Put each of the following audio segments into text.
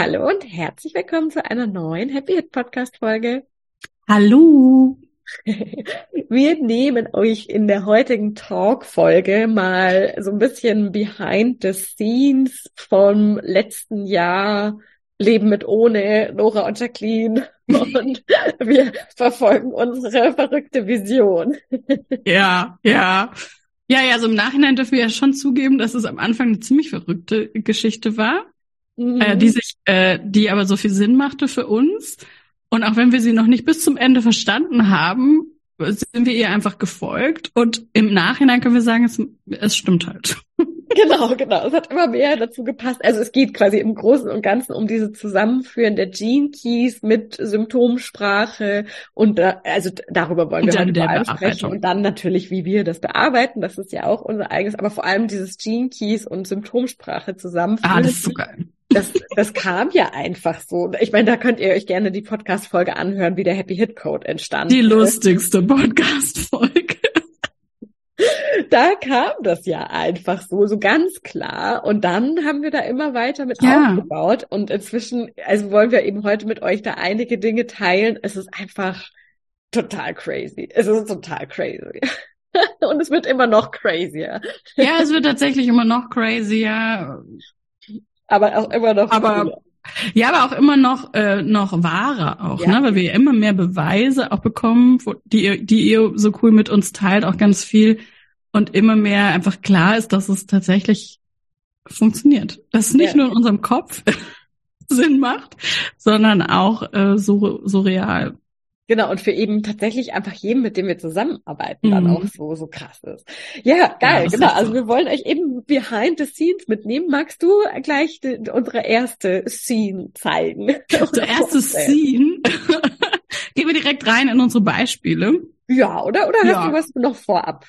Hallo und herzlich willkommen zu einer neuen Happy Hit Podcast Folge. Hallo. Wir nehmen euch in der heutigen Talk Folge mal so ein bisschen behind the scenes vom letzten Jahr Leben mit ohne Nora und Jacqueline und wir verfolgen unsere verrückte Vision. Ja, ja. Ja, ja, so im Nachhinein dürfen wir ja schon zugeben, dass es am Anfang eine ziemlich verrückte Geschichte war mhm. äh, die sich, äh, die aber so viel Sinn machte für uns. Und auch wenn wir sie noch nicht bis zum Ende verstanden haben, sind wir ihr einfach gefolgt. Und im Nachhinein können wir sagen, es, es stimmt halt. Genau, genau. Es hat immer mehr dazu gepasst. Also es geht quasi im Großen und Ganzen um diese Zusammenführen der Gene Keys mit Symptomsprache und da, also darüber wollen wir heute vor allem sprechen und dann natürlich, wie wir das bearbeiten. Das ist ja auch unser eigenes, aber vor allem dieses Gene Keys und Symptomsprache zusammenführen. Ah, das ist so geil das, das kam ja einfach so. Ich meine, da könnt ihr euch gerne die Podcast-Folge anhören, wie der Happy Hit Code entstand. Die lustigste Podcast-Folge. Da kam das ja einfach so, so ganz klar. Und dann haben wir da immer weiter mit ja. aufgebaut. Und inzwischen, also wollen wir eben heute mit euch da einige Dinge teilen. Es ist einfach total crazy. Es ist total crazy. Und es wird immer noch crazier. Ja, es wird tatsächlich immer noch crazier aber auch immer noch. Aber cooler. ja, aber auch immer noch äh, noch wahrer auch, ja. ne, weil wir immer mehr Beweise auch bekommen, wo, die ihr die ihr so cool mit uns teilt, auch ganz viel und immer mehr einfach klar ist, dass es tatsächlich funktioniert. Dass es nicht ja. nur in unserem Kopf Sinn macht, sondern auch äh, so so real. Genau, und für eben tatsächlich einfach jeden, mit dem wir zusammenarbeiten, mhm. dann auch so, so krass ist. Ja, geil, ja, genau. Also wir wollen euch eben behind the scenes mitnehmen. Magst du gleich die, unsere erste Scene zeigen? Unsere erste Scene? Gehen wir direkt rein in unsere Beispiele. Ja, oder? Oder hast ja. du was noch vorab?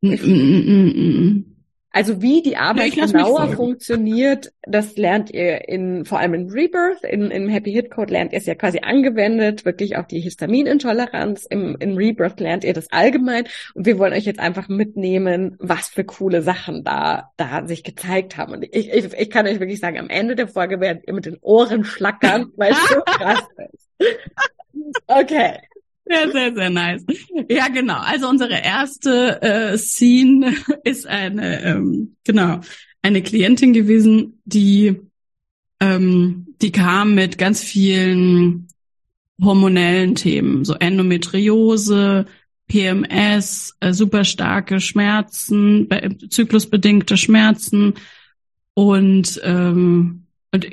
Mm, mm, mm, also wie die Arbeit ja, genauer funktioniert, das lernt ihr in vor allem in Rebirth, in, im Happy Hit Code lernt ihr es ja quasi angewendet, wirklich auf die Histaminintoleranz. Im, in Rebirth lernt ihr das allgemein und wir wollen euch jetzt einfach mitnehmen, was für coole Sachen da da sich gezeigt haben. Und ich, ich, ich kann euch wirklich sagen, am Ende der Folge werdet ihr mit den Ohren schlackern, weil es so krass ist. Okay. Sehr, sehr, sehr nice. Ja, genau. Also unsere erste äh, Scene ist eine, ähm, genau, eine Klientin gewesen, die, ähm, die kam mit ganz vielen hormonellen Themen, so Endometriose, PMS, äh, super starke Schmerzen, zyklusbedingte Schmerzen und ähm, und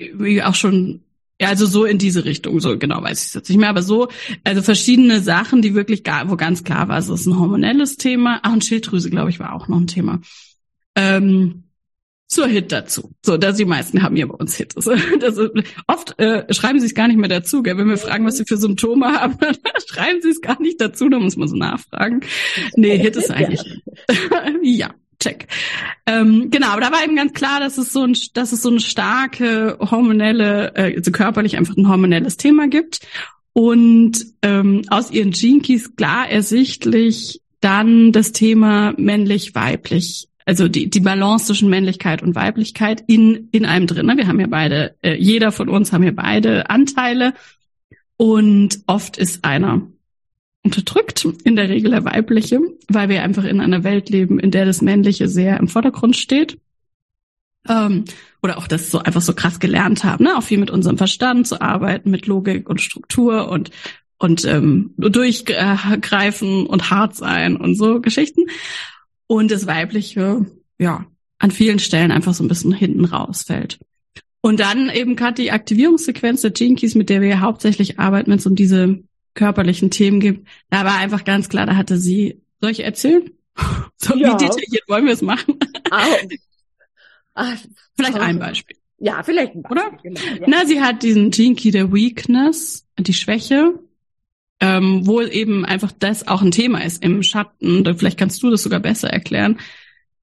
auch schon ja, also so in diese Richtung, so genau weiß ich es jetzt nicht mehr, aber so, also verschiedene Sachen, die wirklich gar, wo ganz klar war, es ist ein hormonelles Thema. Ach, und Schilddrüse, glaube ich, war auch noch ein Thema. Ähm, zur Hit dazu. So, dass die meisten haben hier bei uns Hit. Das, ist, oft äh, schreiben sie es gar nicht mehr dazu, gell? wenn wir fragen, was sie für Symptome haben, dann schreiben sie es gar nicht dazu, da muss man so nachfragen. Nee, Hit ist eigentlich. ja check. Ähm, genau, aber da war eben ganz klar, dass es so ein, dass es so eine starke hormonelle, äh, also körperlich einfach ein hormonelles Thema gibt. Und ähm, aus ihren Keys klar ersichtlich dann das Thema männlich-weiblich also die, die Balance zwischen Männlichkeit und Weiblichkeit in, in einem drin. Ne? Wir haben ja beide, äh, jeder von uns haben ja beide Anteile und oft ist einer unterdrückt, in der Regel der weibliche, weil wir einfach in einer Welt leben, in der das Männliche sehr im Vordergrund steht. Ähm, oder auch das so einfach so krass gelernt haben, ne? auch viel mit unserem Verstand zu arbeiten, mit Logik und Struktur und und ähm, durchgreifen und hart sein und so Geschichten. Und das Weibliche, ja, an vielen Stellen einfach so ein bisschen hinten rausfällt. Und dann eben gerade die Aktivierungssequenz der Keys, mit der wir hauptsächlich arbeiten, wenn es um diese körperlichen Themen geht. Da war einfach ganz klar, da hatte sie, soll ich erzählen? So ja. wie detailliert wollen wir es machen? Ah, vielleicht ein Beispiel. Ja, vielleicht ein Beispiel. Oder? Genau, ja. Na, sie hat diesen Key der Weakness, die Schwäche, ähm, wo eben einfach das auch ein Thema ist im Schatten. Vielleicht kannst du das sogar besser erklären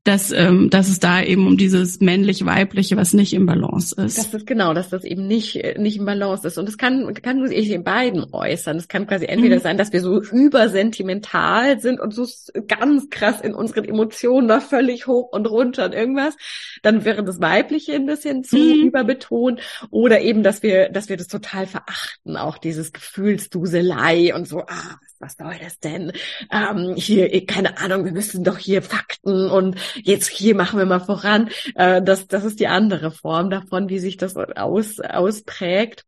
dass, ähm, dass es da eben um dieses männlich-weibliche, was nicht im Balance ist. Das ist genau, dass das eben nicht, nicht im Balance ist. Und es kann, kann sich in beiden äußern. Es kann quasi entweder mhm. sein, dass wir so übersentimental sind und so ganz krass in unseren Emotionen da völlig hoch und runter und irgendwas. Dann wäre das Weibliche ein bisschen zu mhm. überbetont. Oder eben, dass wir, dass wir das total verachten, auch dieses Gefühlsduselei und so, ah, was soll das denn? Ähm, hier, keine Ahnung, wir müssen doch hier Fakten und jetzt hier machen wir mal voran. Äh, das, das ist die andere Form davon, wie sich das aus, ausprägt.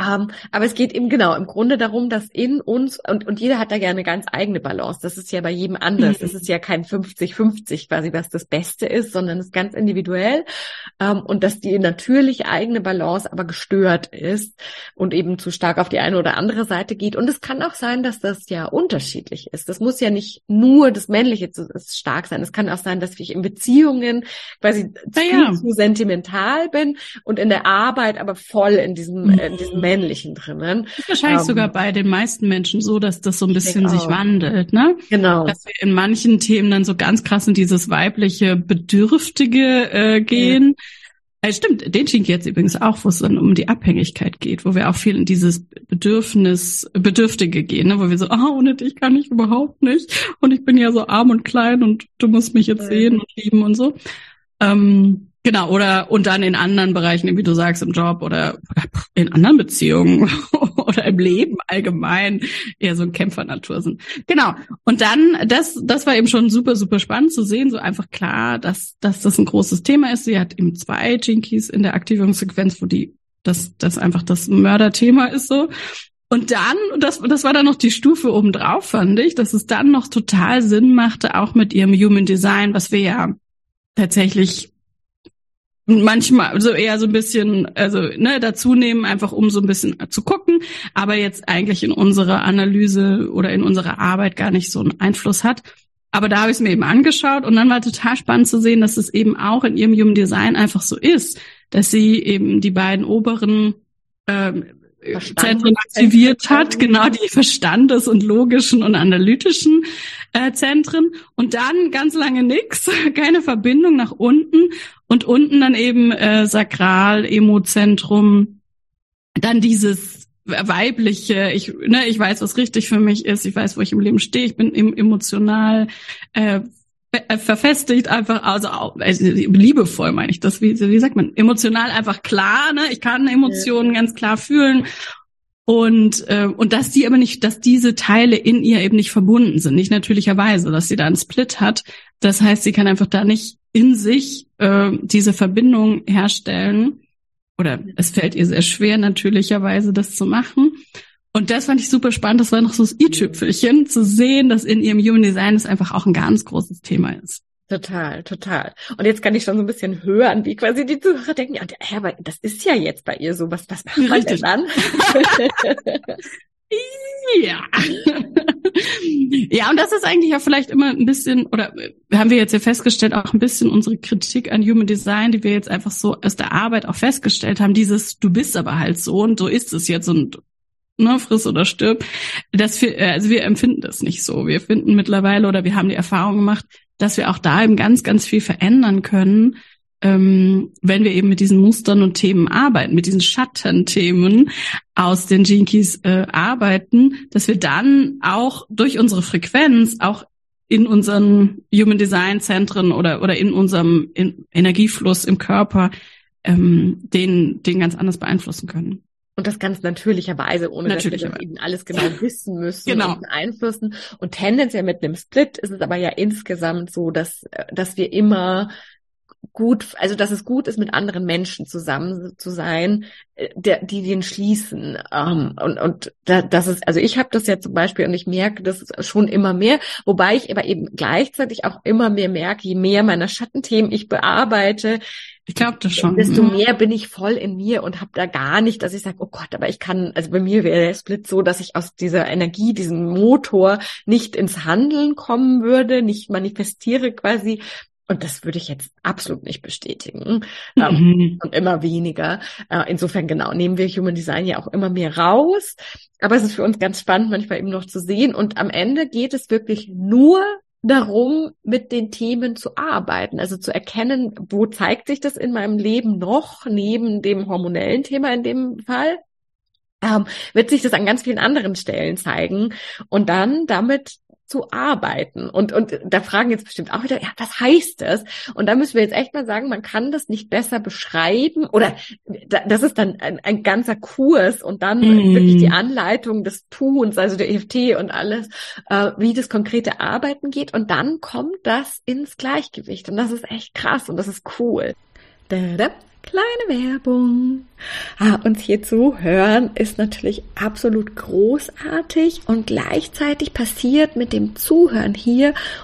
Ähm, aber es geht eben genau im Grunde darum, dass in uns, und, und jeder hat da gerne ganz eigene Balance. Das ist ja bei jedem anders. Mhm. Es ist ja kein 50-50 quasi, was das Beste ist, sondern es ist ganz individuell. Ähm, und dass die natürlich eigene Balance aber gestört ist und eben zu stark auf die eine oder andere Seite geht. Und es kann auch sein, dass das ja unterschiedlich ist. Das muss ja nicht nur das Männliche zu, stark sein. Es kann auch sein, dass ich in Beziehungen quasi zu, ja. zu sentimental bin und in der Arbeit aber voll in diesem, mhm. in diesem Männlichen drinnen. Ist wahrscheinlich ähm, sogar bei den meisten Menschen so, dass das so ein bisschen sich wandelt, ne? Genau. Dass wir in manchen Themen dann so ganz krass in dieses weibliche Bedürftige äh, gehen. Ja. Äh, stimmt, den schien jetzt übrigens auch, wo es dann um die Abhängigkeit geht, wo wir auch viel in dieses Bedürfnis, Bedürftige gehen, ne? wo wir so, ah, ohne dich kann ich überhaupt nicht. Und ich bin ja so arm und klein und du musst mich jetzt sehen und lieben und so. Ähm, Genau, oder und dann in anderen Bereichen, wie du sagst, im Job oder in anderen Beziehungen oder im Leben allgemein eher so ein Kämpfernatur sind. Genau. Und dann, das, das war eben schon super, super spannend zu sehen, so einfach klar, dass, dass das ein großes Thema ist. Sie hat eben zwei Jinkies in der Aktivierungssequenz, wo die, das, das einfach das Mörderthema ist so. Und dann, das, das war dann noch die Stufe obendrauf, fand ich, dass es dann noch total Sinn machte, auch mit ihrem Human Design, was wir ja tatsächlich manchmal so eher so ein bisschen also ne dazu nehmen einfach um so ein bisschen zu gucken aber jetzt eigentlich in unserer Analyse oder in unserer Arbeit gar nicht so einen Einfluss hat. Aber da habe ich es mir eben angeschaut und dann war total spannend zu sehen dass es eben auch in ihrem Human Design einfach so ist dass sie eben die beiden oberen ähm, Zentren aktiviert hat, genau die Verstandes- und logischen und analytischen äh, Zentren. Und dann ganz lange nix, keine Verbindung nach unten und unten dann eben äh, Sakral, Emozentrum, dann dieses weibliche, ich, ne, ich weiß, was richtig für mich ist, ich weiß, wo ich im Leben stehe, ich bin emotional äh, äh, verfestigt einfach, also, also liebevoll meine ich das, wie, wie sagt man, emotional einfach klar, ne? Ich kann Emotionen ja. ganz klar fühlen und äh, und dass die aber nicht, dass diese Teile in ihr eben nicht verbunden sind, nicht natürlicherweise, dass sie da einen Split hat. Das heißt, sie kann einfach da nicht in sich äh, diese Verbindung herstellen oder es fällt ihr sehr schwer natürlicherweise das zu machen. Und das fand ich super spannend. Das war noch so das i-Tüpfelchen, zu sehen, dass in ihrem Human Design es einfach auch ein ganz großes Thema ist. Total, total. Und jetzt kann ich schon so ein bisschen hören, wie quasi die Zuhörer denken, ja, aber das ist ja jetzt bei ihr so, was, was macht man denn dann? ja. Ja, und das ist eigentlich auch vielleicht immer ein bisschen, oder haben wir jetzt ja festgestellt, auch ein bisschen unsere Kritik an Human Design, die wir jetzt einfach so aus der Arbeit auch festgestellt haben, dieses, du bist aber halt so und so ist es jetzt und ne, friss oder stirb. Das wir, äh, also wir empfinden das nicht so. Wir finden mittlerweile oder wir haben die Erfahrung gemacht, dass wir auch da eben ganz, ganz viel verändern können, ähm, wenn wir eben mit diesen Mustern und Themen arbeiten, mit diesen Schattenthemen aus den Jinkies äh, arbeiten, dass wir dann auch durch unsere Frequenz auch in unseren Human Design Zentren oder oder in unserem in Energiefluss im Körper ähm, den den ganz anders beeinflussen können. Und das ganz natürlicherweise, ohne Natürlich dass wir das alles genau wissen müssen genau. und beeinflussen. Und tendenziell mit einem Split ist es aber ja insgesamt so, dass, dass wir immer gut, also dass es gut ist, mit anderen Menschen zusammen zu sein, äh, der, die den schließen. Ähm, und und da, das ist, also ich habe das ja zum Beispiel und ich merke das schon immer mehr, wobei ich aber eben gleichzeitig auch immer mehr merke, je mehr meiner Schattenthemen ich bearbeite, ich glaube das schon. Desto mehr bin ich voll in mir und habe da gar nicht, dass ich sage, oh Gott, aber ich kann, also bei mir wäre der Split so, dass ich aus dieser Energie, diesem Motor nicht ins Handeln kommen würde, nicht manifestiere quasi, und das würde ich jetzt absolut nicht bestätigen. Ähm, mhm. Und immer weniger. Äh, insofern, genau, nehmen wir Human Design ja auch immer mehr raus. Aber es ist für uns ganz spannend, manchmal eben noch zu sehen. Und am Ende geht es wirklich nur darum, mit den Themen zu arbeiten, also zu erkennen, wo zeigt sich das in meinem Leben noch, neben dem hormonellen Thema in dem Fall, ähm, wird sich das an ganz vielen anderen Stellen zeigen und dann damit zu arbeiten. Und, und da fragen jetzt bestimmt auch wieder, ja, was heißt das? Und da müssen wir jetzt echt mal sagen, man kann das nicht besser beschreiben oder das ist dann ein, ein ganzer Kurs und dann mm. wirklich die Anleitung des Tuns, also der EFT und alles, äh, wie das konkrete Arbeiten geht. Und dann kommt das ins Gleichgewicht. Und das ist echt krass und das ist cool. Da, da. Kleine Werbung. Ah, uns hier zu hören ist natürlich absolut großartig und gleichzeitig passiert mit dem Zuhören hier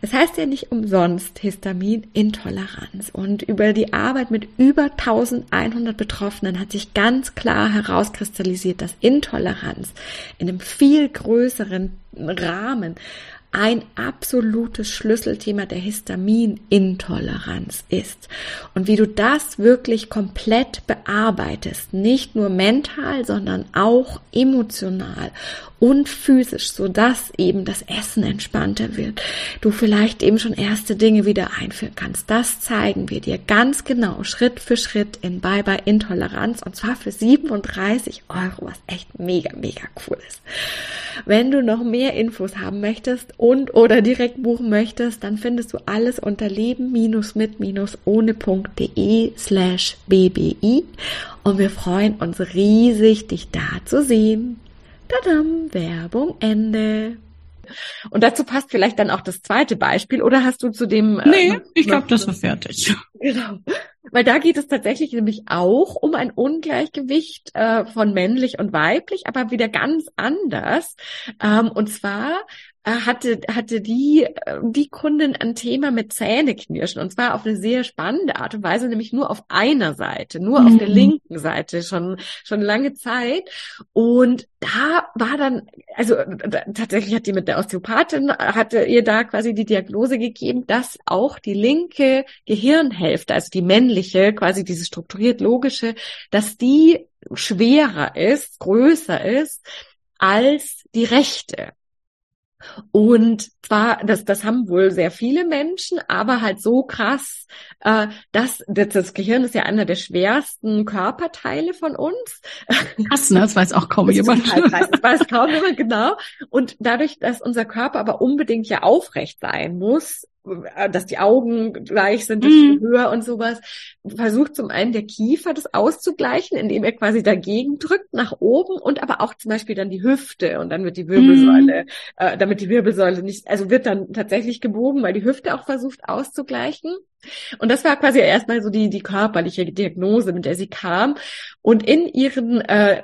Es heißt ja nicht umsonst Histaminintoleranz. Und über die Arbeit mit über 1100 Betroffenen hat sich ganz klar herauskristallisiert, dass Intoleranz in einem viel größeren Rahmen ein absolutes Schlüsselthema der Histaminintoleranz ist. Und wie du das wirklich komplett bearbeitest, nicht nur mental, sondern auch emotional und physisch, so dass eben das Essen entspannter wird. Du vielleicht eben schon erste Dinge wieder einführen kannst. Das zeigen wir dir ganz genau Schritt für Schritt in Bye Bye Intoleranz und zwar für 37 Euro, was echt mega, mega cool ist. Wenn du noch mehr Infos haben möchtest und oder direkt buchen möchtest, dann findest du alles unter leben-mit-ohne.de slash bbi und wir freuen uns riesig, dich da zu sehen. Tadam, Werbung Ende. Und dazu passt vielleicht dann auch das zweite Beispiel, oder hast du zu dem? Äh, nee, äh, ich glaube, das war fertig. Genau. Weil da geht es tatsächlich nämlich auch um ein Ungleichgewicht äh, von männlich und weiblich, aber wieder ganz anders. Ähm, und zwar hatte, hatte die, äh, die Kundin ein Thema mit Zähneknirschen und zwar auf eine sehr spannende Art und Weise, nämlich nur auf einer Seite, nur mhm. auf der mhm. linken Seite schon, schon lange Zeit. Und da war dann, also tatsächlich hat die mit der Osteopathin, hatte ihr da quasi die Diagnose gegeben, dass auch die linke Gehirnhälfte, also die männliche, quasi diese strukturiert logische, dass die schwerer ist, größer ist als die rechte. Und zwar, das, das haben wohl sehr viele Menschen, aber halt so krass, äh, dass das, das Gehirn ist ja einer der schwersten Körperteile von uns. Krass, ne? Das weiß auch kaum das jemand. Halt, das weiß kaum jemand, genau. Und dadurch, dass unser Körper aber unbedingt ja aufrecht sein muss, dass die Augen gleich sind, mhm. höher und sowas, versucht zum einen der Kiefer das auszugleichen, indem er quasi dagegen drückt nach oben und aber auch zum Beispiel dann die Hüfte und dann wird die Wirbelsäule, mhm. äh, damit die Wirbelsäule nicht, also wird dann tatsächlich gebogen, weil die Hüfte auch versucht auszugleichen. Und das war quasi erstmal so die, die körperliche Diagnose, mit der sie kam. Und in ihren äh,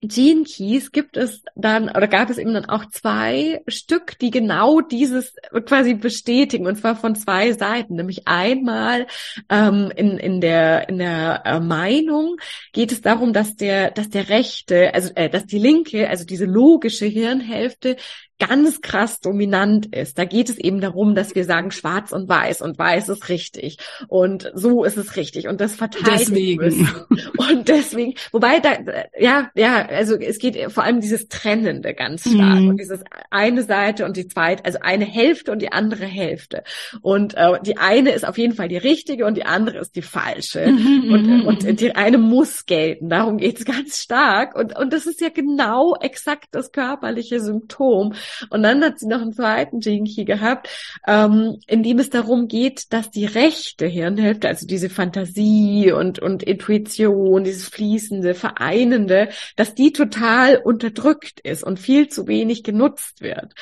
Gene Keys gibt es dann, oder gab es eben dann auch zwei Stück, die genau dieses quasi bestätigen, und zwar von zwei Seiten. Nämlich einmal ähm, in, in der, in der äh, Meinung geht es darum, dass der, dass der rechte, also äh, dass die linke, also diese logische Hirnhälfte ganz krass dominant ist. Da geht es eben darum, dass wir sagen schwarz und weiß und weiß ist richtig und so ist es richtig und das verteidigen deswegen. müssen. Und deswegen, wobei da, ja, ja, also es geht vor allem dieses Trennende ganz stark mhm. und dieses eine Seite und die zweite, also eine Hälfte und die andere Hälfte. Und äh, die eine ist auf jeden Fall die richtige und die andere ist die falsche. Mhm, und, mhm, und die eine muss gelten. Darum geht's ganz stark. Und, und das ist ja genau exakt das körperliche Symptom. Und dann hat sie noch einen zweiten Jinky gehabt, ähm, in dem es darum geht, dass die rechte Hirnhälfte, also diese Fantasie und, und Intuition, dieses fließende, vereinende, dass die total unterdrückt ist und viel zu wenig genutzt wird.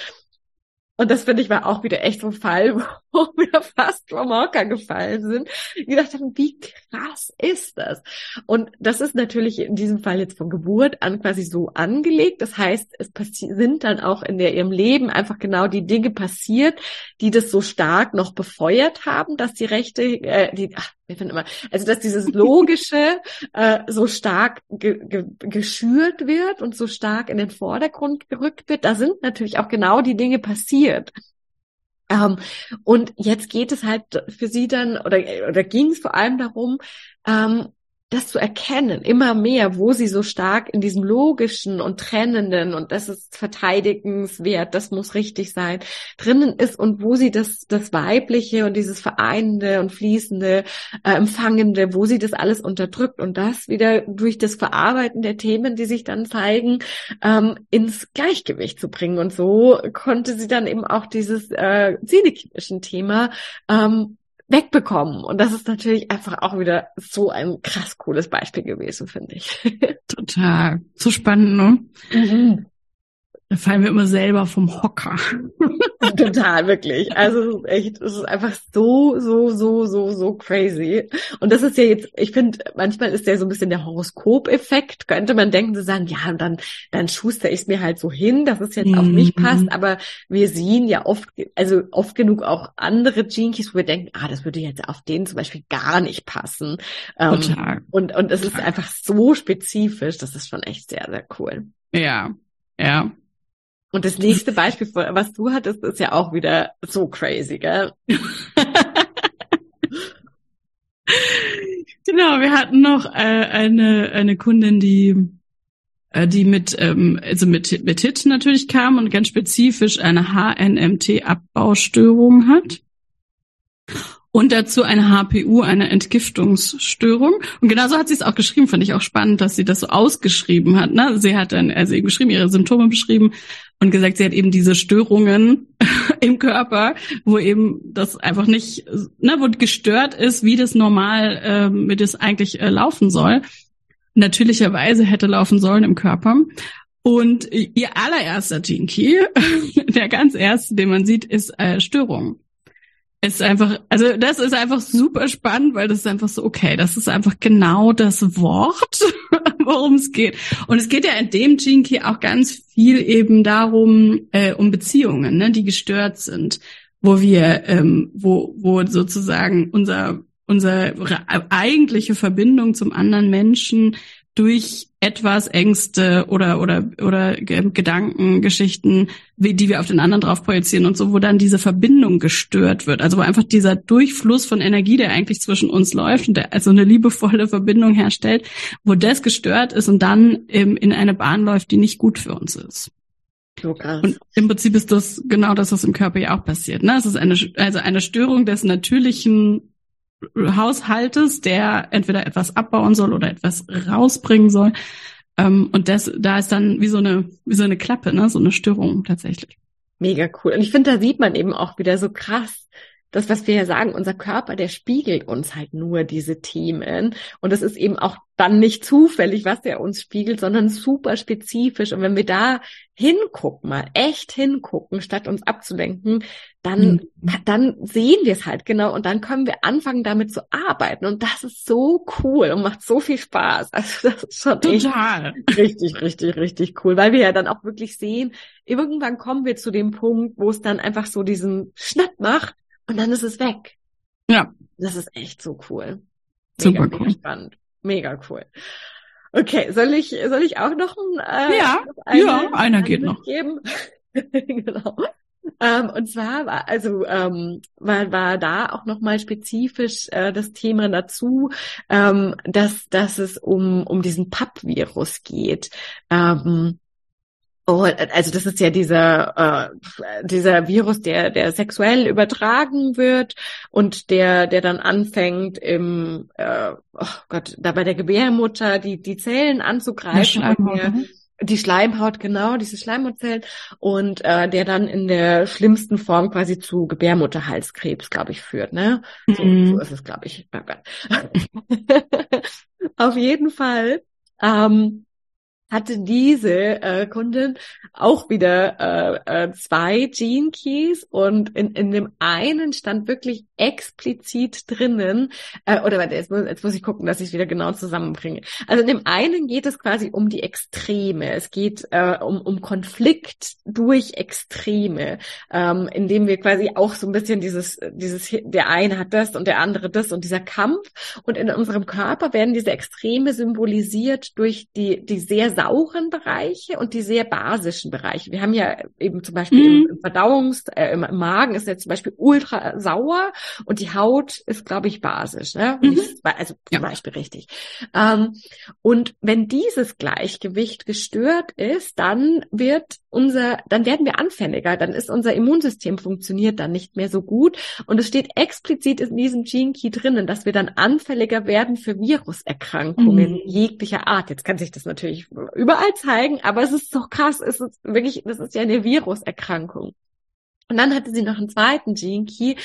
Und das finde ich war auch wieder echt so ein Fall, wo wir fast vom Hocker gefallen sind. Ich gedacht haben, wie krass ist das? Und das ist natürlich in diesem Fall jetzt von Geburt an quasi so angelegt. Das heißt, es sind dann auch in der, ihrem Leben einfach genau die Dinge passiert, die das so stark noch befeuert haben, dass die Rechte, äh, die, ach, wir finden immer, also dass dieses Logische äh, so stark ge ge geschürt wird und so stark in den Vordergrund gerückt wird, da sind natürlich auch genau die Dinge passiert. Ähm, und jetzt geht es halt für sie dann, oder, oder ging es vor allem darum, ähm, das zu erkennen, immer mehr, wo sie so stark in diesem logischen und trennenden und das ist verteidigenswert, das muss richtig sein, drinnen ist und wo sie das, das Weibliche und dieses Vereinende und Fließende, äh, Empfangende, wo sie das alles unterdrückt und das wieder durch das Verarbeiten der Themen, die sich dann zeigen, ähm, ins Gleichgewicht zu bringen. Und so konnte sie dann eben auch dieses äh, Thema ähm, wegbekommen. Und das ist natürlich einfach auch wieder so ein krass cooles Beispiel gewesen, finde ich. Total. So spannend, ne? Mhm. Da fallen wir immer selber vom Hocker. Total, wirklich. Also es ist echt, es ist einfach so, so, so, so, so crazy. Und das ist ja jetzt, ich finde, manchmal ist der so ein bisschen der Horoskopeffekt. Könnte man denken, sie sagen, ja, und dann, dann schuster ich es mir halt so hin, dass es jetzt mhm. auf mich mhm. passt. Aber wir sehen ja oft, also oft genug auch andere Jinkies, wo wir denken, ah, das würde jetzt auf den zum Beispiel gar nicht passen. Ähm, Total. Und, und es Total. ist einfach so spezifisch. Das ist schon echt sehr, sehr cool. Ja, ja. Und das nächste Beispiel, was du hattest, ist ja auch wieder so crazy, gell? genau, wir hatten noch äh, eine, eine Kundin, die äh, die mit ähm, also mit mit HIT natürlich kam und ganz spezifisch eine HNMT Abbaustörung hat und dazu eine HPU, eine Entgiftungsstörung. Und genauso hat sie es auch geschrieben, fand ich auch spannend, dass sie das so ausgeschrieben hat. Ne? Sie hat dann also eben geschrieben, ihre Symptome beschrieben und gesagt, sie hat eben diese Störungen im Körper, wo eben das einfach nicht, ne, wo gestört ist, wie das normal, äh, wie das eigentlich äh, laufen soll. Natürlicherweise hätte laufen sollen im Körper. Und ihr allererster Key, der ganz erste, den man sieht, ist äh, Störung ist einfach, also das ist einfach super spannend, weil das ist einfach so, okay, das ist einfach genau das Wort, worum es geht. Und es geht ja in dem Key auch ganz viel eben darum, äh, um Beziehungen, ne, die gestört sind, wo wir, ähm, wo, wo sozusagen unser unsere eigentliche Verbindung zum anderen Menschen durch etwas Ängste oder oder oder Gedanken, Geschichten, wie die wir auf den anderen drauf projizieren und so, wo dann diese Verbindung gestört wird. Also wo einfach dieser Durchfluss von Energie, der eigentlich zwischen uns läuft und der also eine liebevolle Verbindung herstellt, wo das gestört ist und dann ähm, in eine Bahn läuft, die nicht gut für uns ist. So. Und im Prinzip ist das genau das, was im Körper ja auch passiert. Ne? Es ist eine, also eine Störung des natürlichen Haushaltes, der entweder etwas abbauen soll oder etwas rausbringen soll. Ähm, und das, da ist dann wie so eine, wie so eine Klappe, ne, so eine Störung tatsächlich. Mega cool. Und ich finde, da sieht man eben auch wieder so krass, das, was wir ja sagen, unser Körper, der spiegelt uns halt nur diese Themen. Und es ist eben auch dann nicht zufällig, was der uns spiegelt, sondern super spezifisch. Und wenn wir da hingucken, mal echt hingucken, statt uns abzulenken, dann, mhm. dann sehen wir es halt genau und dann können wir anfangen, damit zu arbeiten. Und das ist so cool und macht so viel Spaß. Also das ist schon Total. richtig, richtig, richtig cool, weil wir ja dann auch wirklich sehen, irgendwann kommen wir zu dem Punkt, wo es dann einfach so diesen Schnapp macht und dann ist es weg. Ja. Das ist echt so cool. Mega, Super cool. Mega spannend. Mega cool. Okay, soll ich, soll ich auch noch ein, äh, ja, eine, ja, einer geht noch. Geben? genau. Ähm, und zwar war also ähm, war, war da auch nochmal spezifisch äh, das Thema dazu, ähm, dass dass es um um diesen PAP-Virus geht. Ähm, Oh, also das ist ja dieser äh, dieser Virus, der der sexuell übertragen wird und der der dann anfängt im äh, oh Gott da bei der Gebärmutter die die Zellen anzugreifen der, die Schleimhaut, genau, diese Schleimhautzellen und äh, der dann in der schlimmsten Form quasi zu Gebärmutterhalskrebs, glaube ich, führt, ne? So, mhm. so ist es, glaube ich. Oh Auf jeden Fall ähm, hatte diese äh, Kundin auch wieder äh, äh, zwei Gene Keys und in, in dem einen stand wirklich explizit drinnen, äh, oder warte, jetzt muss, jetzt muss ich gucken, dass ich wieder genau zusammenbringe. Also in dem einen geht es quasi um die Extreme. Es geht äh, um, um Konflikt durch Extreme, ähm, indem wir quasi auch so ein bisschen dieses, dieses, der eine hat das und der andere das und dieser Kampf. Und in unserem Körper werden diese Extreme symbolisiert durch die, die sehr sauren Bereiche und die sehr basischen Bereiche. Wir haben ja eben zum Beispiel mhm. im Verdauungs-, äh, im Magen ist ja zum Beispiel ultra sauer und die Haut ist, glaube ich, basisch. Ne? Mhm. also zum ja. Beispiel richtig. Ähm, und wenn dieses Gleichgewicht gestört ist, dann wird unser, dann werden wir anfälliger, dann ist unser Immunsystem funktioniert dann nicht mehr so gut. Und es steht explizit in diesem Gene Key drinnen, dass wir dann anfälliger werden für Viruserkrankungen mhm. jeglicher Art. Jetzt kann sich das natürlich überall zeigen, aber es ist so krass, es ist wirklich, das ist ja eine Viruserkrankung. Und dann hatte sie noch einen zweiten Gene Key,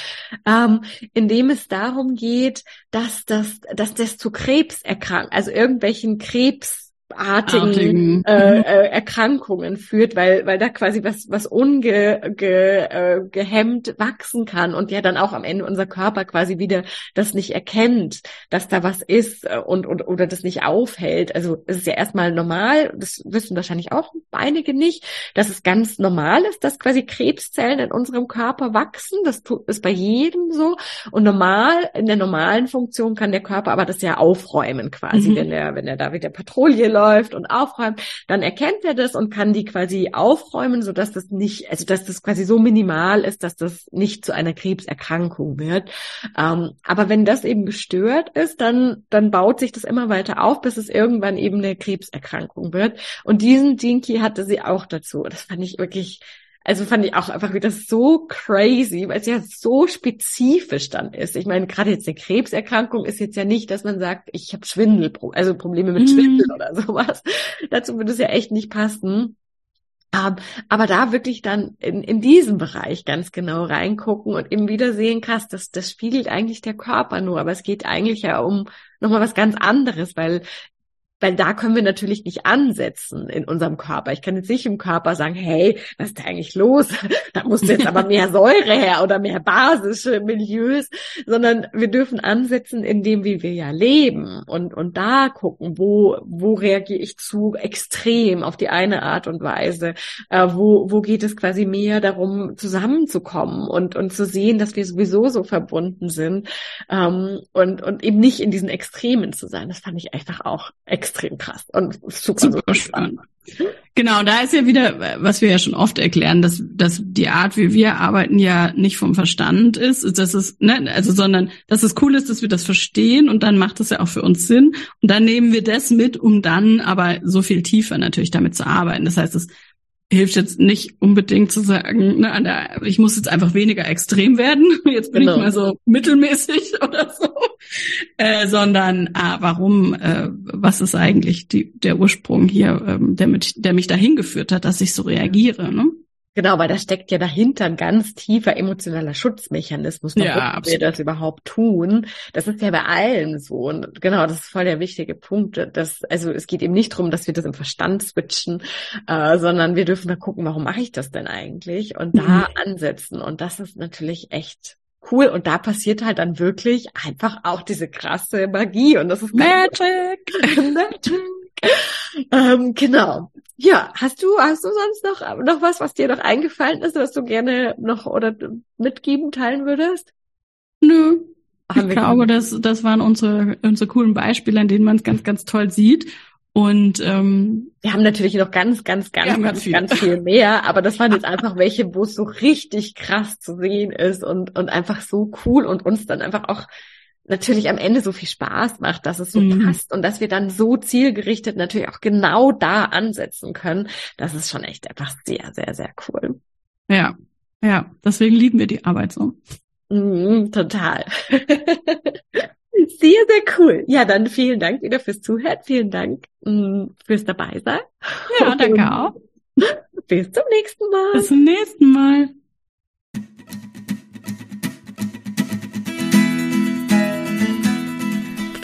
ähm, in dem es darum geht, dass das, dass das zu Krebs erkrankt, also irgendwelchen Krebs artigen äh, mhm. äh, Erkrankungen führt, weil weil da quasi was was unge ge, äh, gehemmt wachsen kann und ja dann auch am Ende unser Körper quasi wieder das nicht erkennt, dass da was ist äh, und, und oder das nicht aufhält. Also es ist ja erstmal normal, das wissen wahrscheinlich auch einige nicht, dass es ganz normal ist, dass quasi Krebszellen in unserem Körper wachsen. Das ist bei jedem so und normal in der normalen Funktion kann der Körper aber das ja aufräumen quasi, mhm. wenn er wenn er da wieder Patrouille läuft läuft und aufräumt, dann erkennt er das und kann die quasi aufräumen, so dass das nicht, also dass das quasi so minimal ist, dass das nicht zu einer Krebserkrankung wird. Ähm, aber wenn das eben gestört ist, dann, dann baut sich das immer weiter auf, bis es irgendwann eben eine Krebserkrankung wird. Und diesen Dinky hatte sie auch dazu. Das fand ich wirklich also fand ich auch einfach wieder so crazy, weil es ja so spezifisch dann ist. Ich meine, gerade jetzt eine Krebserkrankung ist jetzt ja nicht, dass man sagt, ich habe Schwindel, also Probleme mit mhm. Schwindel mm. oder sowas. Dazu würde es ja echt nicht passen. Um, aber da wirklich dann in, in diesem Bereich ganz genau reingucken und eben wieder sehen, krass, das, das spiegelt eigentlich der Körper nur, aber es geht eigentlich ja um nochmal was ganz anderes, weil weil da können wir natürlich nicht ansetzen in unserem Körper. Ich kann jetzt nicht im Körper sagen, hey, was ist da eigentlich los? Da muss jetzt aber mehr Säure her oder mehr basische Milieus, sondern wir dürfen ansetzen in dem, wie wir ja leben und, und da gucken, wo, wo reagiere ich zu extrem auf die eine Art und Weise, äh, wo, wo geht es quasi mehr darum, zusammenzukommen und, und zu sehen, dass wir sowieso so verbunden sind ähm, und, und eben nicht in diesen Extremen zu sein. Das fand ich einfach auch extrem extrem krass und super, super spannend. Genau, da ist ja wieder, was wir ja schon oft erklären, dass, dass die Art, wie wir arbeiten, ja nicht vom Verstand ist, dass es, ne, also, sondern, dass es cool ist, dass wir das verstehen und dann macht es ja auch für uns Sinn und dann nehmen wir das mit, um dann aber so viel tiefer natürlich damit zu arbeiten. Das heißt, es hilft jetzt nicht unbedingt zu sagen, ne, an der, ich muss jetzt einfach weniger extrem werden, jetzt bin genau. ich mal so mittelmäßig oder so, äh, sondern ah, warum, äh, was ist eigentlich die, der Ursprung hier, ähm, der, mit, der mich dahin geführt hat, dass ich so reagiere. Ne? Genau, weil da steckt ja dahinter ein ganz tiefer emotionaler Schutzmechanismus, warum ja, wir das überhaupt tun. Das ist ja bei allen so. Und genau, das ist voll der wichtige Punkt. Dass, also es geht eben nicht darum, dass wir das im Verstand switchen, äh, sondern wir dürfen mal gucken, warum mache ich das denn eigentlich? Und da mhm. ansetzen. Und das ist natürlich echt cool. Und da passiert halt dann wirklich einfach auch diese krasse Magie. Und das ist Magic. Magic. ähm, genau. Ja, hast du, hast du sonst noch, noch was, was dir noch eingefallen ist, was du gerne noch oder mitgeben, teilen würdest? Nö. Haben ich glaube, das, das waren unsere, unsere coolen Beispiele, an denen man es ganz, ganz toll sieht. Und ähm, wir haben natürlich noch ganz, ganz, ganz, ganz, ganz viel. ganz viel mehr, aber das waren jetzt einfach welche, wo es so richtig krass zu sehen ist und, und einfach so cool und uns dann einfach auch natürlich am Ende so viel Spaß macht, dass es so mhm. passt und dass wir dann so zielgerichtet natürlich auch genau da ansetzen können. Das ist schon echt einfach sehr, sehr, sehr cool. Ja, ja, deswegen lieben wir die Arbeit so. Mhm, total. Sehr, sehr cool. Ja, dann vielen Dank wieder fürs Zuhören. Vielen Dank mm, fürs Dabeisein. Ja, danke auch. Bis zum nächsten Mal. Bis zum nächsten Mal.